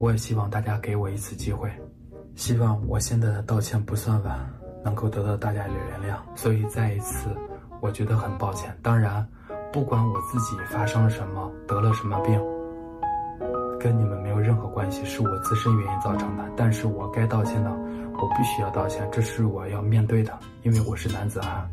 我也希望大家给我一次机会，希望我现在的道歉不算晚，能够得到大家的原谅。所以再一次，我觉得很抱歉。当然，不管我自己发生了什么，得了什么病，跟你们没有任何关系，是我自身原因造成的。但是我该道歉的，我必须要道歉，这是我要面对的，因为我是男子汉。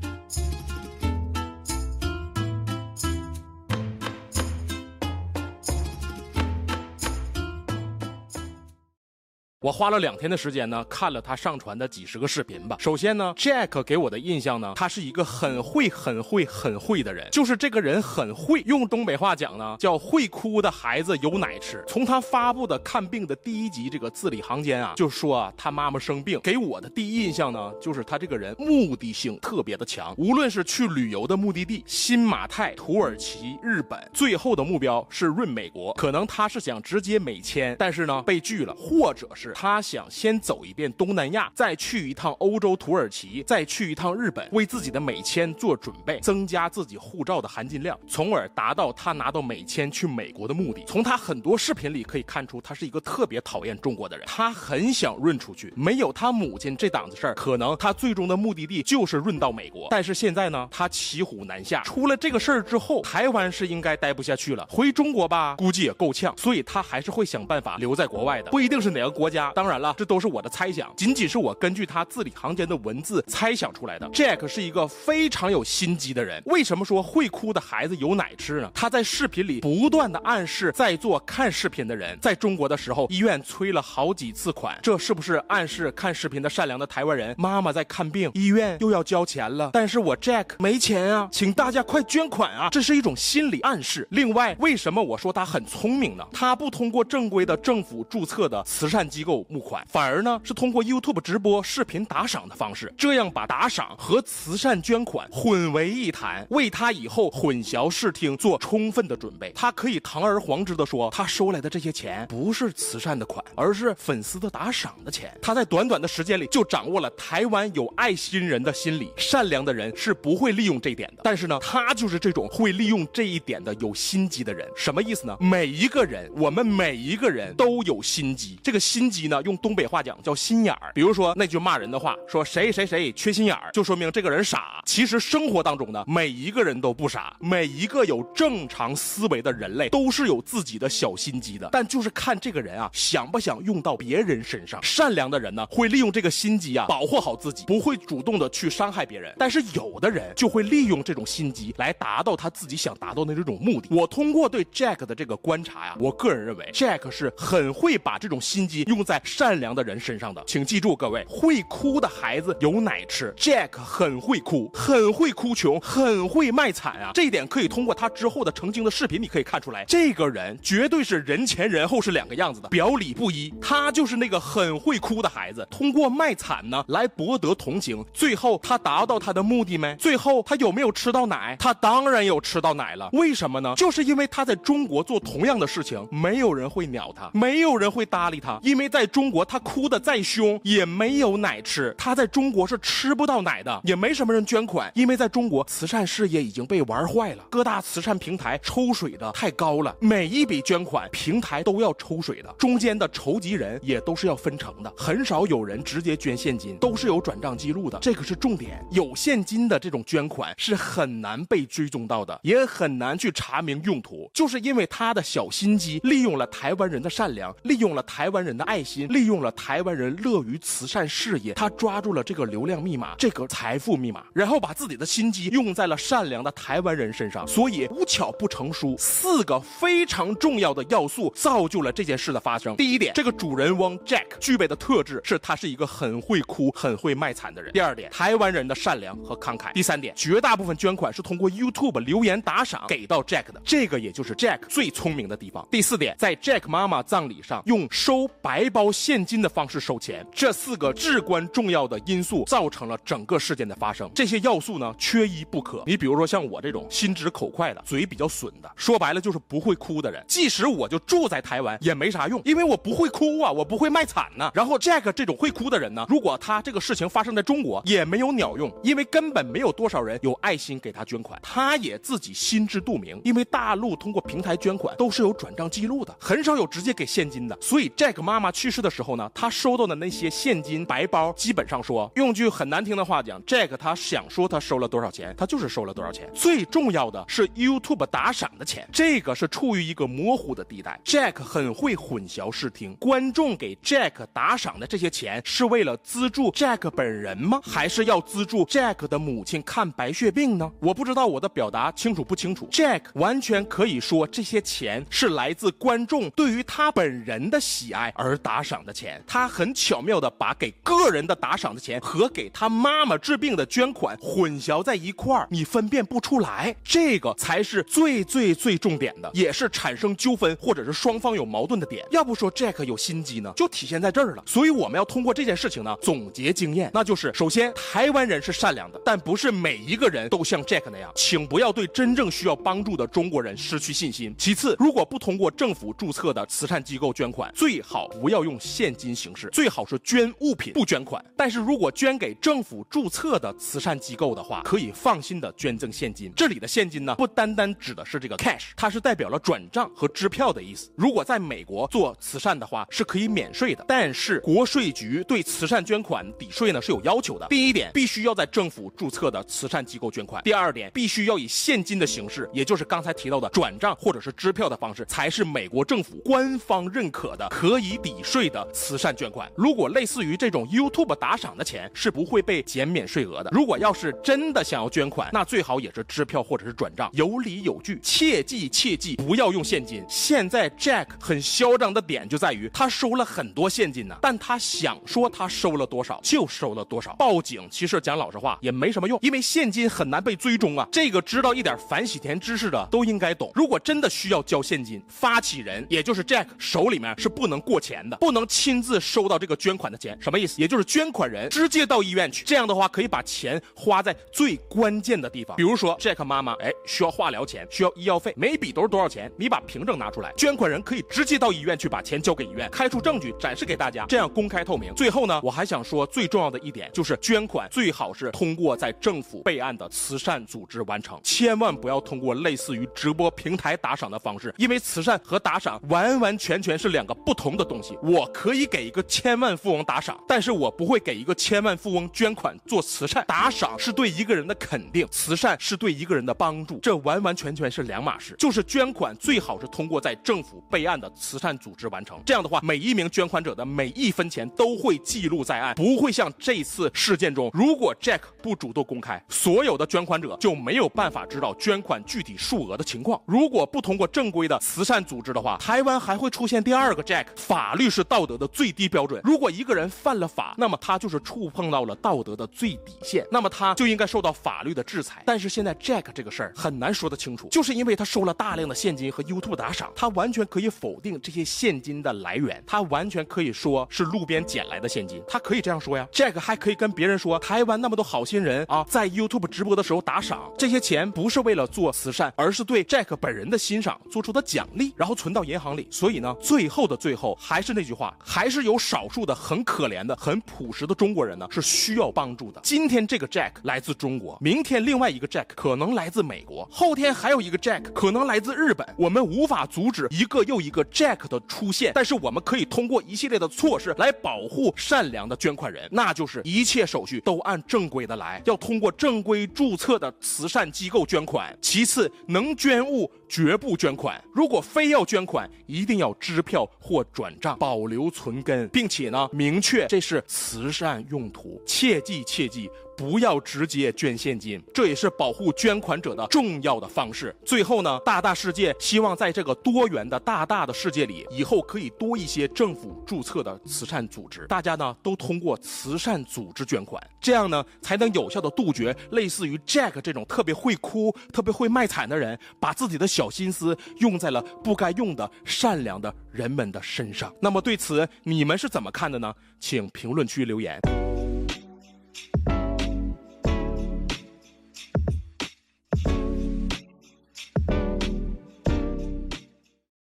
我花了两天的时间呢，看了他上传的几十个视频吧。首先呢，Jack 给我的印象呢，他是一个很会、很会、很会的人。就是这个人很会，用东北话讲呢，叫会哭的孩子有奶吃。从他发布的看病的第一集这个字里行间啊，就说啊，他妈妈生病，给我的第一印象呢，就是他这个人目的性特别的强。无论是去旅游的目的地，新马泰、土耳其、日本，最后的目标是润美国。可能他是想直接美签，但是呢被拒了，或者是。他想先走一遍东南亚，再去一趟欧洲土耳其，再去一趟日本，为自己的美签做准备，增加自己护照的含金量，从而达到他拿到美签去美国的目的。从他很多视频里可以看出，他是一个特别讨厌中国的人，他很想润出去。没有他母亲这档子事儿，可能他最终的目的地就是润到美国。但是现在呢，他骑虎难下，出了这个事儿之后，台湾是应该待不下去了，回中国吧，估计也够呛，所以他还是会想办法留在国外的，不一定是哪个国家。当然了，这都是我的猜想，仅仅是我根据他字里行间的文字猜想出来的。Jack 是一个非常有心机的人。为什么说会哭的孩子有奶吃呢？他在视频里不断的暗示在座看视频的人，在中国的时候医院催了好几次款，这是不是暗示看视频的善良的台湾人妈妈在看病，医院又要交钱了？但是我 Jack 没钱啊，请大家快捐款啊！这是一种心理暗示。另外，为什么我说他很聪明呢？他不通过正规的政府注册的慈善机构募款。反而呢，是通过 YouTube 直播视频打赏的方式，这样把打赏和慈善捐款混为一谈，为他以后混淆视听做充分的准备。他可以堂而皇之的说，他收来的这些钱不是慈善的款，而是粉丝的打赏的钱。他在短短的时间里就掌握了台湾有爱心人的心理，善良的人是不会利用这点的。但是呢，他就是这种会利用这一点的有心机的人。什么意思呢？每一个人，我们每一个人都有心机。这个心机呢，用东北话讲叫心眼儿，比如说那句骂人的话，说谁谁谁缺心眼儿，就说明这个人傻。其实生活当中呢，每一个人都不傻，每一个有正常思维的人类都是有自己的小心机的，但就是看这个人啊，想不想用到别人身上。善良的人呢，会利用这个心机啊，保护好自己，不会主动的去伤害别人。但是有的人就会利用这种心机来达到他自己想达到的这种目的。我通过对 Jack 的这个观察呀，我个人认为 Jack 是很会把这种心机用在善。良的人身上的，请记住，各位，会哭的孩子有奶吃。Jack 很会哭，很会哭穷，很会卖惨啊！这一点可以通过他之后的澄清的视频，你可以看出来，这个人绝对是人前人后是两个样子的，表里不一。他就是那个很会哭的孩子，通过卖惨呢来博得同情。最后他达到他的目的没？最后他有没有吃到奶？他当然有吃到奶了。为什么呢？就是因为他在中国做同样的事情，没有人会鸟他，没有人会搭理他，因为在在中国。他哭得再凶，也没有奶吃。他在中国是吃不到奶的，也没什么人捐款，因为在中国慈善事业已经被玩坏了。各大慈善平台抽水的太高了，每一笔捐款平台都要抽水的，中间的筹集人也都是要分成的，很少有人直接捐现金，都是有转账记录的，这个是重点。有现金的这种捐款是很难被追踪到的，也很难去查明用途，就是因为他的小心机，利用了台湾人的善良，利用了台湾人的爱心，利用。了台湾人乐于慈善事业，他抓住了这个流量密码，这个财富密码，然后把自己的心机用在了善良的台湾人身上，所以无巧不成书，四个非常重要的要素造就了这件事的发生。第一点，这个主人翁 Jack 具备的特质是他是一个很会哭、很会卖惨的人。第二点，台湾人的善良和慷慨。第三点，绝大部分捐款是通过 YouTube 留言打赏给到 Jack 的，这个也就是 Jack 最聪明的地方。第四点，在 Jack 妈妈葬礼上用收白包现金的方式收钱，这四个至关重要的因素造成了整个事件的发生。这些要素呢，缺一不可。你比如说像我这种心直口快的，嘴比较损的，说白了就是不会哭的人。即使我就住在台湾，也没啥用，因为我不会哭啊，我不会卖惨呢。然后 Jack 这种会哭的人呢，如果他这个事情发生在中国，也没有鸟用，因为根本没有多少人有爱心给他捐款，他也自己心知肚明，因为大陆通过平台捐款都是有转账记录的，很少有直接给现金的。所以 Jack 妈妈去去世的时候呢，他收到的那些现金白包，基本上说，用句很难听的话讲，Jack 他想说他收了多少钱，他就是收了多少钱。最重要的是 YouTube 打赏的钱，这个是处于一个模糊的地带。Jack 很会混淆视听，观众给 Jack 打赏的这些钱是为了资助 Jack 本人吗？还是要资助 Jack 的母亲看白血病呢？我不知道我的表达清楚不清楚。Jack 完全可以说这些钱是来自观众对于他本人的喜爱而打打赏的钱。他很巧妙地把给个人的打赏的钱和给他妈妈治病的捐款混淆在一块儿，你分辨不出来。这个才是最最最重点的，也是产生纠纷或者是双方有矛盾的点。要不说 Jack 有心机呢，就体现在这儿了。所以我们要通过这件事情呢，总结经验，那就是首先台湾人是善良的，但不是每一个人都像 Jack 那样，请不要对真正需要帮助的中国人失去信心。其次，如果不通过政府注册的慈善机构捐款，最好不要要用现金形式，最好是捐物品不捐款。但是如果捐给政府注册的慈善机构的话，可以放心的捐赠现金。这里的现金呢，不单单指的是这个 cash，它是代表了转账和支票的意思。如果在美国做慈善的话，是可以免税的，但是国税局对慈善捐款抵税呢是有要求的。第一点，必须要在政府注册的慈善机构捐款；第二点，必须要以现金的形式，也就是刚才提到的转账或者是支票的方式，才是美国政府官方认可的可以抵税的慈善捐款。如果类似于这种 YouTube 打赏的钱，是不会被减免税额的。如果要是真的想要捐款，那最好也是支票或者是转账，有理有据。切记切记，不要用现金。现在 Jack 很嚣张的点就在于他收了很多现金呢，但他想说他收了多少就收了多少。报警其实讲老实话也没什么用，因为现金很难被追踪啊。这个知道一点反洗钱知识的都应该懂。如果真的需要交现金，发起人也就是 Jack 手里面是不能过钱的，不能亲自收到这个捐款的钱。什么意思？也就是捐款人直接到医院去，这样的话可以把钱花在最关键的地方。比如说 Jack 妈妈，哎，需要化疗钱，需要医药费，每笔都是多少钱？你把凭证拿出来，捐款人可以直接到医院去把钱交给医院，开出证据展示给大家，这样公开透明。最后呢，我还想说最重要的一点就是捐款最好是通过在政府备案的慈善组织完成，千万不要通过类似于直播平台打赏的方式，因为慈善和打赏完完全全是两个不同的东西。我可以给一个千万富翁打赏，但是我不会给一个千万富翁捐款做慈善。打赏是对一个人的肯定，慈善是对一个人的帮助，这完完全全是两码事。就是捐款最好是通过在政府备案的慈善组织完成，这样的话，每一名捐款者的每一分钱都会记录在案，不会像这次事件中，如果 Jack 不主动公开，所有的捐款者就没有办法知道捐款具体数额的情况。如果不通过正规的慈善组织的话，台湾还会出现第二个 Jack。法律是道德的最低标准，如果一个人犯了法，那么他就是触碰到了道德的最底线，那么他就应该受到法律的制裁。但是现在 Jack 这个事儿很难说得清楚，就是因为他收了大量的现金和 YouTube 打赏，他完全可以否定这些现金的来源，他完全可以说是路边捡来的现金，他可以这样说呀。Jack 还可以跟别人说，台湾那么多好心人啊，在 YouTube 直播的时候打赏，这些钱不是为了做慈善，而是对 Jack 本人的欣赏做出的奖励，然后存到银行里。所以呢，最后的最后，还是那句话，还是有少数的很可怜的、很朴实的中国人呢，是需要帮助的。今天这个 Jack 来自中国，明天另外一个 Jack 可能来自美国，后天还有一个 Jack 可能来自日本。我们无法阻止一个又一个 Jack 的出现，但是我们可以通过一系列的措施来保护善良的捐款人，那就是一切手续都按正规的来，要通过正规注册的慈善机构捐款。其次，能捐物绝不捐款，如果非要捐款，一定要支票或转账保，保留存根，并且呢，明确这是慈善用途。切记切记。不要直接捐现金，这也是保护捐款者的重要的方式。最后呢，大大世界希望在这个多元的大大的世界里，以后可以多一些政府注册的慈善组织，大家呢都通过慈善组织捐款，这样呢才能有效的杜绝类似于 Jack 这种特别会哭、特别会卖惨的人，把自己的小心思用在了不该用的善良的人们的身上。那么对此你们是怎么看的呢？请评论区留言。